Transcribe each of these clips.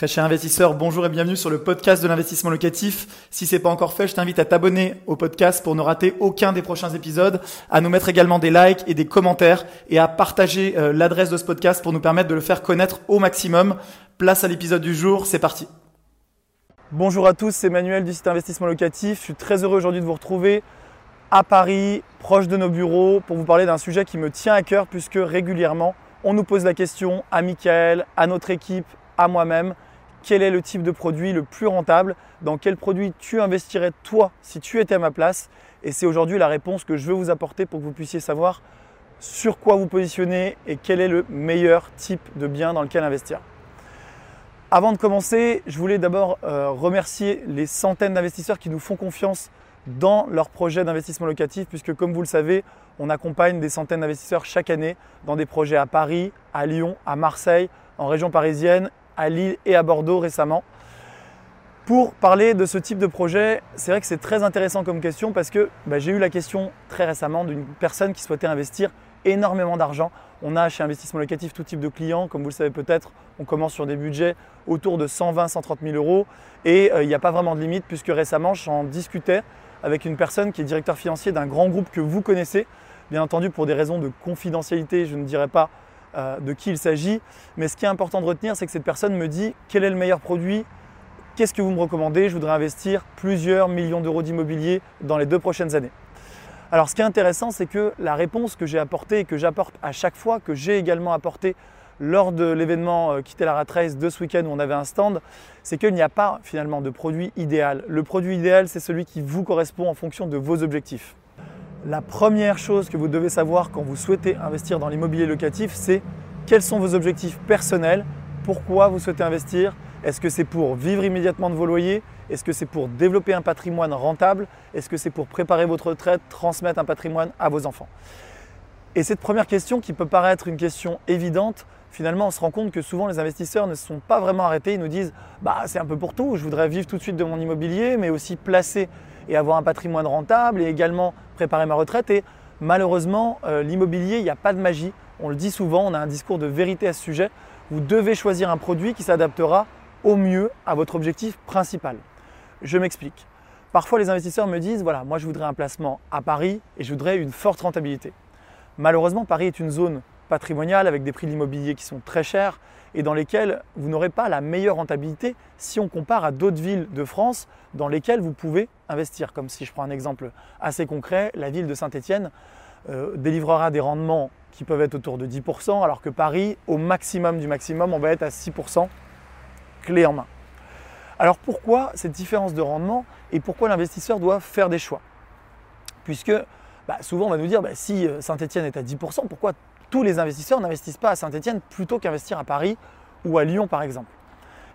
Très cher investisseur, bonjour et bienvenue sur le podcast de l'investissement locatif. Si c'est pas encore fait, je t'invite à t'abonner au podcast pour ne rater aucun des prochains épisodes, à nous mettre également des likes et des commentaires et à partager euh, l'adresse de ce podcast pour nous permettre de le faire connaître au maximum. Place à l'épisode du jour, c'est parti. Bonjour à tous, c'est Manuel du site Investissement Locatif. Je suis très heureux aujourd'hui de vous retrouver à Paris, proche de nos bureaux, pour vous parler d'un sujet qui me tient à cœur puisque régulièrement on nous pose la question à Michael, à notre équipe, à moi-même, quel est le type de produit le plus rentable, dans quel produit tu investirais toi si tu étais à ma place. Et c'est aujourd'hui la réponse que je veux vous apporter pour que vous puissiez savoir sur quoi vous positionner et quel est le meilleur type de bien dans lequel investir. Avant de commencer, je voulais d'abord euh, remercier les centaines d'investisseurs qui nous font confiance dans leurs projets d'investissement locatif, puisque comme vous le savez, on accompagne des centaines d'investisseurs chaque année dans des projets à Paris, à Lyon, à Marseille, en région parisienne, à Lille et à Bordeaux récemment. Pour parler de ce type de projet, c'est vrai que c'est très intéressant comme question parce que bah, j'ai eu la question très récemment d'une personne qui souhaitait investir énormément d'argent. On a chez Investissement Locatif tout type de clients, comme vous le savez peut-être, on commence sur des budgets autour de 120-130 000 euros et euh, il n'y a pas vraiment de limite puisque récemment j'en discutais avec une personne qui est directeur financier d'un grand groupe que vous connaissez Bien entendu, pour des raisons de confidentialité, je ne dirai pas euh, de qui il s'agit. Mais ce qui est important de retenir, c'est que cette personne me dit quel est le meilleur produit, qu'est-ce que vous me recommandez, je voudrais investir plusieurs millions d'euros d'immobilier dans les deux prochaines années. Alors ce qui est intéressant, c'est que la réponse que j'ai apportée et que j'apporte à chaque fois, que j'ai également apportée lors de l'événement euh, Quitter la Rat Race de ce week-end où on avait un stand, c'est qu'il n'y a pas finalement de produit idéal. Le produit idéal, c'est celui qui vous correspond en fonction de vos objectifs. La première chose que vous devez savoir quand vous souhaitez investir dans l'immobilier locatif, c'est quels sont vos objectifs personnels, pourquoi vous souhaitez investir, est-ce que c'est pour vivre immédiatement de vos loyers, est-ce que c'est pour développer un patrimoine rentable, est-ce que c'est pour préparer votre retraite, transmettre un patrimoine à vos enfants. Et cette première question qui peut paraître une question évidente, finalement on se rend compte que souvent les investisseurs ne se sont pas vraiment arrêtés, ils nous disent bah c'est un peu pour tout, je voudrais vivre tout de suite de mon immobilier mais aussi placer et avoir un patrimoine rentable et également préparer ma retraite. Et malheureusement, euh, l'immobilier, il n'y a pas de magie. On le dit souvent, on a un discours de vérité à ce sujet. Vous devez choisir un produit qui s'adaptera au mieux à votre objectif principal. Je m'explique. Parfois, les investisseurs me disent, voilà, moi je voudrais un placement à Paris et je voudrais une forte rentabilité. Malheureusement, Paris est une zone patrimoniale avec des prix de l'immobilier qui sont très chers et dans lesquels vous n'aurez pas la meilleure rentabilité si on compare à d'autres villes de France dans lesquelles vous pouvez investir. Comme si je prends un exemple assez concret, la ville de Saint-Étienne euh, délivrera des rendements qui peuvent être autour de 10%, alors que Paris, au maximum du maximum, on va être à 6% clé en main. Alors pourquoi cette différence de rendement et pourquoi l'investisseur doit faire des choix? Puisque bah, souvent on va nous dire bah, si euh, Saint-Étienne est à 10%, pourquoi tous les investisseurs n'investissent pas à Saint-Étienne plutôt qu'investir à Paris ou à Lyon par exemple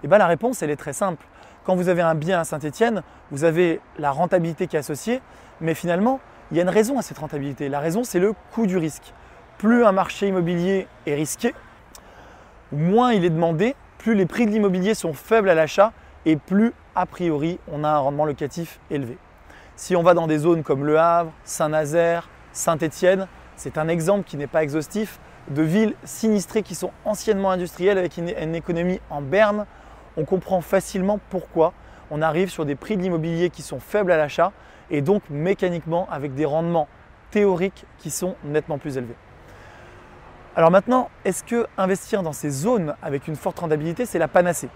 eh bien la réponse elle est très simple. Quand vous avez un bien à Saint-Étienne, vous avez la rentabilité qui est associée, mais finalement, il y a une raison à cette rentabilité. La raison, c'est le coût du risque. Plus un marché immobilier est risqué, moins il est demandé, plus les prix de l'immobilier sont faibles à l'achat et plus, a priori, on a un rendement locatif élevé. Si on va dans des zones comme Le Havre, Saint-Nazaire, Saint-Étienne, c'est un exemple qui n'est pas exhaustif de villes sinistrées qui sont anciennement industrielles avec une, économie en berne. On comprend facilement pourquoi on arrive sur des prix de l'immobilier qui sont faibles à l'achat et donc mécaniquement avec des rendements théoriques qui sont nettement plus élevés. Alors maintenant, est-ce que investir dans ces zones avec une forte rentabilité, c'est la panacée?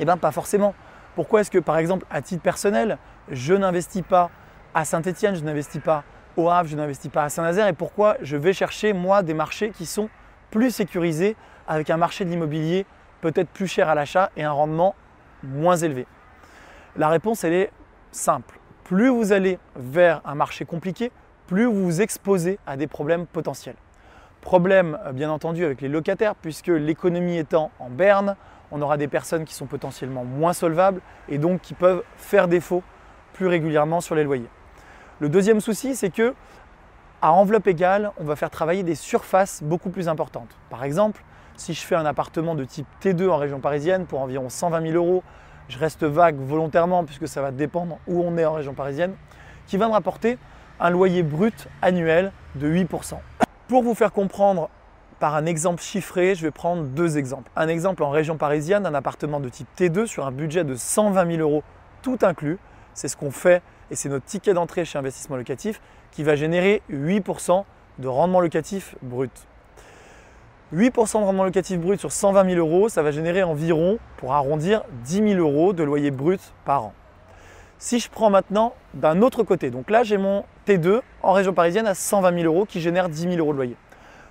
Eh bien pas forcément. Pourquoi est-ce que par exemple à titre personnel, je n'investis pas à Saint-Étienne, je n'investis pas au Havre, je n'investis pas à Saint-Nazaire et pourquoi je vais chercher moi des marchés qui sont plus sécurisés avec un marché de l'immobilier peut-être plus cher à l'achat et un rendement moins élevé? La réponse elle est simple. Plus vous allez vers un marché compliqué, plus vous vous exposez à des problèmes potentiels. Problème bien entendu avec les locataires puisque l'économie étant en berne, on aura des personnes qui sont potentiellement moins solvables et donc qui peuvent faire défaut plus régulièrement sur les loyers. Le deuxième souci, c'est que à enveloppe égale, on va faire travailler des surfaces beaucoup plus importantes. Par exemple, si je fais un appartement de type T2 en région parisienne pour environ 120 000 euros, je reste vague volontairement puisque ça va dépendre où on est en région parisienne, qui va me rapporter un loyer brut annuel de 8%. Pour vous faire comprendre par un exemple chiffré. Je vais prendre deux exemples. Un exemple en région parisienne, un appartement de type T2 sur un budget de 120 000 euros tout inclus. C'est ce qu'on fait et c'est notre ticket d'entrée chez Investissement Locatif qui va générer 8% de rendement locatif brut. 8% de rendement locatif brut sur 120 000 euros, ça va générer environ, pour arrondir, 10 000 euros de loyer brut par an. Si je prends maintenant d'un autre côté, donc là j'ai mon T2 en région parisienne à 120 000 euros qui génère 10 000 euros de loyer.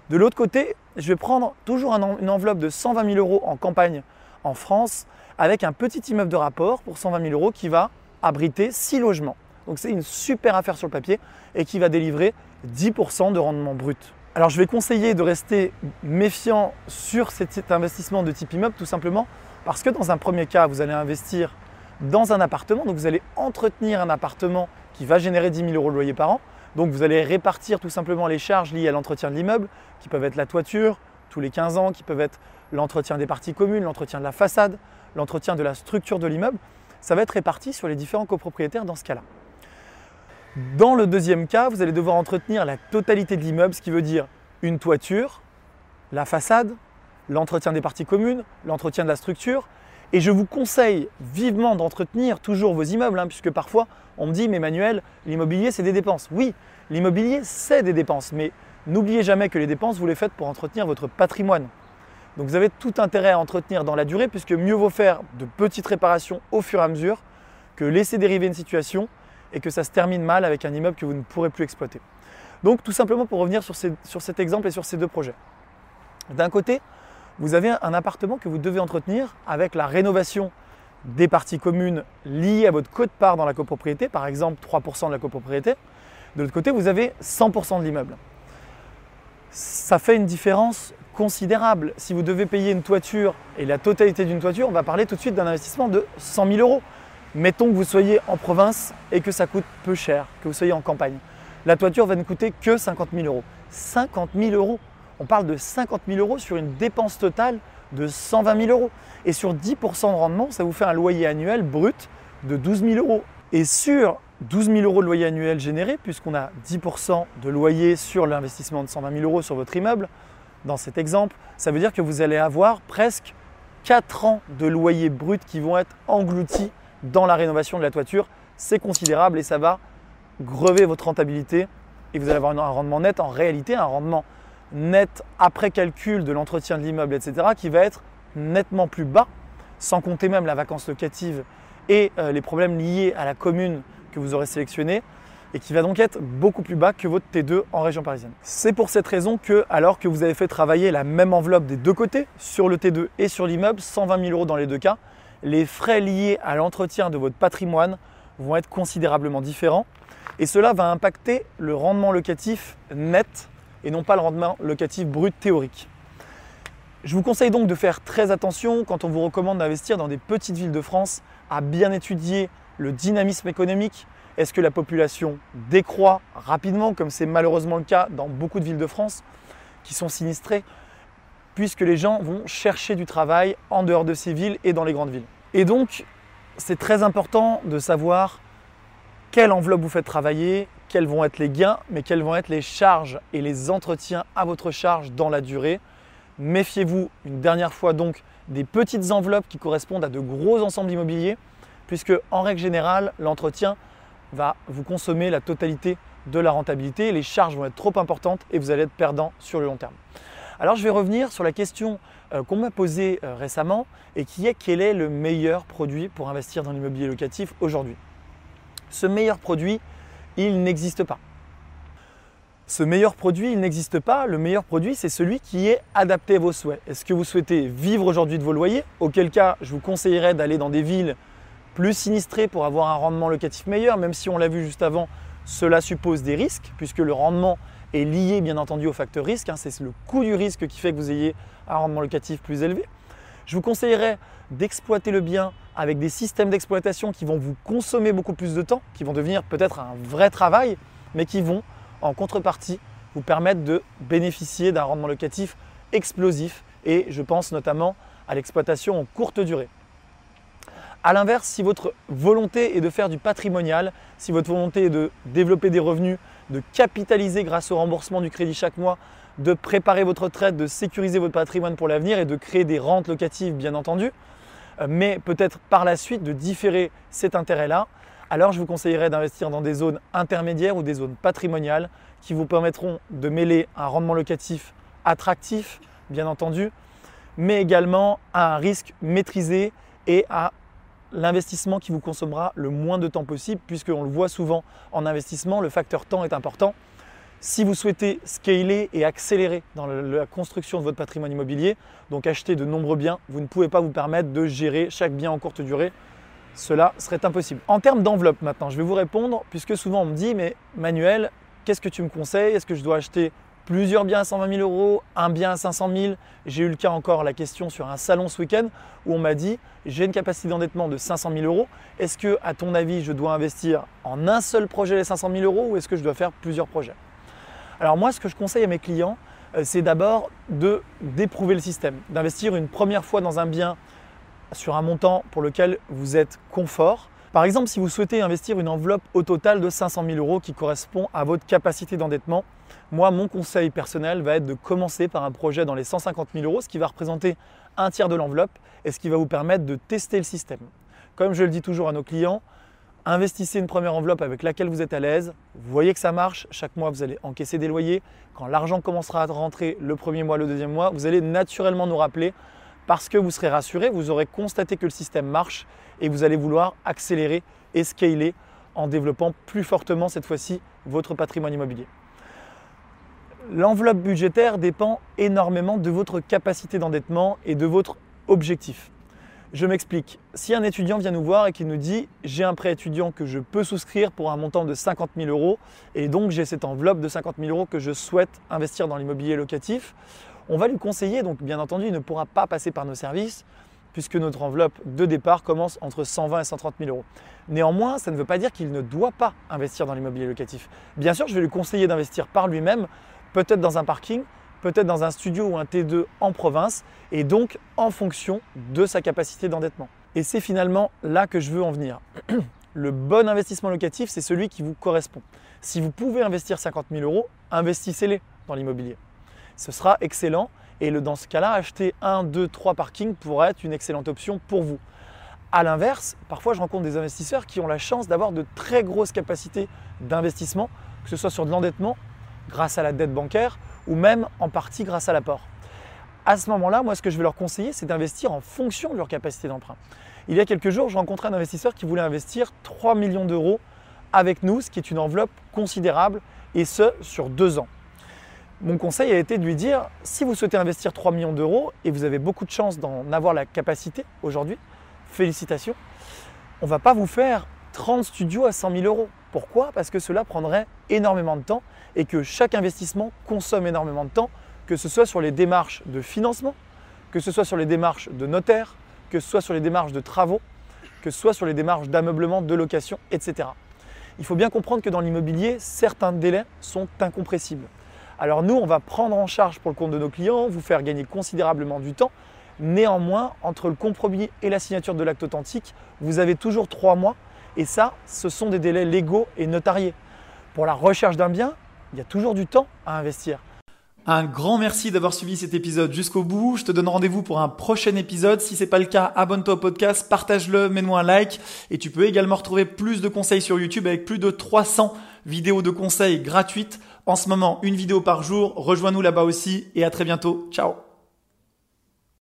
De l'autre côté, je vais prendre toujours une enveloppe de 120 000 euros en campagne en France avec un petit immeuble de rapport pour 120 000 euros qui va abriter 6 logements. Donc c'est une super affaire sur le papier et qui va délivrer 10% de rendement brut. Alors je vais conseiller de rester méfiant sur cet investissement de type immeuble tout simplement parce que dans un premier cas, vous allez investir dans un appartement, donc vous allez entretenir un appartement qui va générer 10 000 euros de loyer par an. Donc vous allez répartir tout simplement les charges liées à l'entretien de l'immeuble, qui peuvent être la toiture tous les 15 ans, qui peuvent être l'entretien des parties communes, l'entretien de la façade, l'entretien de la structure de l'immeuble. Ça va être réparti sur les différents copropriétaires dans ce cas-là. Dans le deuxième cas, vous allez devoir entretenir la totalité de l'immeuble, ce qui veut dire une toiture, la façade, l'entretien des parties communes, l'entretien de la structure. Et je vous conseille vivement d'entretenir toujours vos immeubles, hein, puisque parfois on me dit, mais Manuel, l'immobilier c'est des dépenses. Oui, l'immobilier c'est des dépenses, mais n'oubliez jamais que les dépenses, vous les faites pour entretenir votre patrimoine. Donc vous avez tout intérêt à entretenir dans la durée, puisque mieux vaut faire de petites réparations au fur et à mesure que laisser dériver une situation et que ça se termine mal avec un immeuble que vous ne pourrez plus exploiter. Donc tout simplement pour revenir sur, cet exemple et sur ces deux projets. D'un côté, vous avez un appartement que vous devez entretenir avec la rénovation des parties communes liées à votre quote-part dans la copropriété, par exemple 3% de la copropriété. De l'autre côté, vous avez 100% de l'immeuble. Ça fait une différence considérable. Si vous devez payer une toiture et la totalité d'une toiture, on va parler tout de suite d'un investissement de 100 000 euros. Mettons que vous soyez en province et que ça coûte peu cher, que vous soyez en campagne. La toiture va ne coûter que 50 000 euros. 50 000 euros On parle de 50 000 euros sur une dépense totale de 120 000 euros. Et sur 10% de rendement, ça vous fait un loyer annuel brut de 12 000 euros. Et sur 12 000 euros de loyer annuel généré, puisqu'on a 10% de loyer sur l'investissement de 120 000 euros sur votre immeuble, dans cet exemple, ça veut dire que vous allez avoir presque 4 ans de loyer brut qui vont être engloutis dans la rénovation de la toiture, c'est considérable et ça va grever votre rentabilité et vous allez avoir un rendement net, en réalité un rendement net après calcul de l'entretien de l'immeuble, etc., qui va être nettement plus bas, sans compter même la vacance locative et euh, les problèmes liés à la commune que vous aurez sélectionnée, et qui va donc être beaucoup plus bas que votre T2 en région parisienne. C'est pour cette raison que, alors que vous avez fait travailler la même enveloppe des deux côtés, sur le T2 et sur l'immeuble, 120 000 euros dans les deux cas, les frais liés à l'entretien de votre patrimoine vont être considérablement différents et cela va impacter le rendement locatif net et non pas le rendement locatif brut théorique. Je vous conseille donc de faire très attention quand on vous recommande d'investir dans des petites villes de France, à bien étudier le dynamisme économique. Est-ce que la population décroît rapidement, comme c'est malheureusement le cas dans beaucoup de villes de France qui sont sinistrées puisque les gens vont chercher du travail en dehors de ces villes et dans les grandes villes. Et donc, c'est très important de savoir quelle enveloppe vous faites travailler, quels vont être les gains, mais quelles vont être les charges et les entretiens à votre charge dans la durée. Méfiez-vous une dernière fois donc des petites enveloppes qui correspondent à de gros ensembles immobiliers, puisque en règle générale, l'entretien va vous consommer la totalité de la rentabilité. Les charges vont être trop importantes et vous allez être perdant sur le long terme. Alors je vais revenir sur la question euh, qu'on m'a posée euh, récemment et qui est quel est le meilleur produit pour investir dans l'immobilier locatif aujourd'hui? Ce meilleur produit, il n'existe pas. Ce meilleur produit, il n'existe pas. Le meilleur produit, c'est celui qui est adapté à vos souhaits. Est-ce que vous souhaitez vivre aujourd'hui de vos loyers? Auquel cas, je vous conseillerais d'aller dans des villes plus sinistrées pour avoir un rendement locatif meilleur, même si on l'a vu juste avant, cela suppose des risques, puisque le rendement est lié bien entendu au facteur risque. Hein. c'est le coût du risque qui fait que vous ayez un rendement locatif plus élevé. Je vous conseillerais d'exploiter le bien avec des systèmes d'exploitation qui vont vous consommer beaucoup plus de temps, qui vont devenir peut-être un vrai travail, mais qui vont en contrepartie vous permettre de bénéficier d'un rendement locatif explosif. Et je pense notamment à l'exploitation en courte durée. A l'inverse, si votre volonté est de faire du patrimonial, si votre volonté est de développer des revenus, de capitaliser grâce au remboursement du crédit chaque mois de préparer votre retraite, de sécuriser votre patrimoine pour l'avenir et de créer des rentes locatives, bien entendu, euh, mais peut-être par la suite de différer cet intérêt-là, alors je vous conseillerais d'investir dans des zones intermédiaires ou des zones patrimoniales qui vous permettront de mêler un rendement locatif attractif, bien entendu, mais également à un risque maîtrisé et à l'investissement qui vous consommera le moins de temps possible, puisqu'on le voit souvent en investissement, le facteur temps est important. Si vous souhaitez scaler et accélérer dans la construction de votre patrimoine immobilier, donc acheter de nombreux biens, vous ne pouvez pas vous permettre de gérer chaque bien en courte durée. Cela serait impossible. En termes d'enveloppe maintenant, je vais vous répondre, puisque souvent on me dit, mais Manuel, qu'est-ce que tu me conseilles? Est-ce que je dois acheter plusieurs biens à 120 000 euros, un bien à 500 000. J'ai eu le cas encore, la question sur un salon ce week-end où on m'a dit j'ai une capacité d'endettement de 500 000 euros. Est-ce que, à ton avis, je dois investir en un seul projet les 500 000 euros ou est-ce que je dois faire plusieurs projets? Alors moi, ce que je conseille à mes clients, euh, c'est d'abord de d'éprouver le système, d'investir une première fois dans un bien sur un montant pour lequel vous êtes confort. Par exemple, si vous souhaitez investir une enveloppe au total de 500 000 euros qui correspond à votre capacité d'endettement, moi, mon conseil personnel va être de commencer par un projet dans les 150 000 euros, ce qui va représenter un tiers de l'enveloppe et ce qui va vous permettre de tester le système. Comme je le dis toujours à nos clients, investissez une première enveloppe avec laquelle vous êtes à l'aise, vous voyez que ça marche, chaque mois vous allez encaisser des loyers, quand l'argent commencera à rentrer le premier mois, le deuxième mois, vous allez naturellement nous rappeler parce que vous serez rassuré, vous aurez constaté que le système marche et vous allez vouloir accélérer et scaler en développant plus fortement cette fois-ci votre patrimoine immobilier. L'enveloppe budgétaire dépend énormément de votre capacité d'endettement et de votre objectif. Je m'explique. Si un étudiant vient nous voir et qu'il nous dit j'ai un prêt étudiant que je peux souscrire pour un montant de 50 000 euros et donc j'ai cette enveloppe de 50 000 euros que je souhaite investir dans l'immobilier locatif, on va lui conseiller, donc bien entendu il ne pourra pas passer par nos services puisque notre enveloppe de départ commence entre 120 et 130 000 euros. Néanmoins, ça ne veut pas dire qu'il ne doit pas investir dans l'immobilier locatif. Bien sûr, je vais lui conseiller d'investir par lui-même peut-être dans un parking, peut-être dans un studio ou un T2 en province, et donc en fonction de sa capacité d'endettement. Et c'est finalement là que je veux en venir. Le bon investissement locatif, c'est celui qui vous correspond. Si vous pouvez investir 50 000 euros, investissez-les dans l'immobilier. Ce sera excellent et dans ce cas-là, acheter un, deux, trois parkings pourrait être une excellente option pour vous. A l'inverse, parfois je rencontre des investisseurs qui ont la chance d'avoir de très grosses capacités d'investissement, que ce soit sur de l'endettement grâce à la dette bancaire ou même en partie grâce à l'apport. À ce moment-là, moi, ce que je vais leur conseiller, c'est d'investir en fonction de leur capacité d'emprunt. Il y a quelques jours, je rencontrais un investisseur qui voulait investir 3 millions d'euros avec nous, ce qui est une enveloppe considérable, et ce, sur deux ans. Mon conseil a été de lui dire, si vous souhaitez investir 3 millions d'euros, et vous avez beaucoup de chance d'en avoir la capacité aujourd'hui, félicitations, on ne va pas vous faire 30 studios à 100 000 euros. Pourquoi? Parce que cela prendrait énormément de temps et que chaque investissement consomme énormément de temps, que ce soit sur les démarches de financement, que ce soit sur les démarches de notaire, que ce soit sur les démarches de travaux, que ce soit sur les démarches d'ameublement, de location, etc. Il faut bien comprendre que dans l'immobilier, certains délais sont incompressibles. Alors nous, on va prendre en charge pour le compte de nos clients, vous faire gagner considérablement du temps. Néanmoins, entre le compromis et la signature de l'acte authentique, vous avez toujours trois mois et ça, ce sont des délais légaux et notariés. Pour la recherche d'un bien, il y a toujours du temps à investir. Un grand merci d'avoir suivi cet épisode jusqu'au bout. Je te donne rendez-vous pour un prochain épisode. Si c'est pas le cas, abonne-toi au podcast, partage-le, mets-moi un like. Et tu peux également retrouver plus de conseils sur YouTube avec plus de 300 vidéos de conseils gratuites. En ce moment, une vidéo par jour. Rejoins-nous là-bas aussi et à très bientôt. Ciao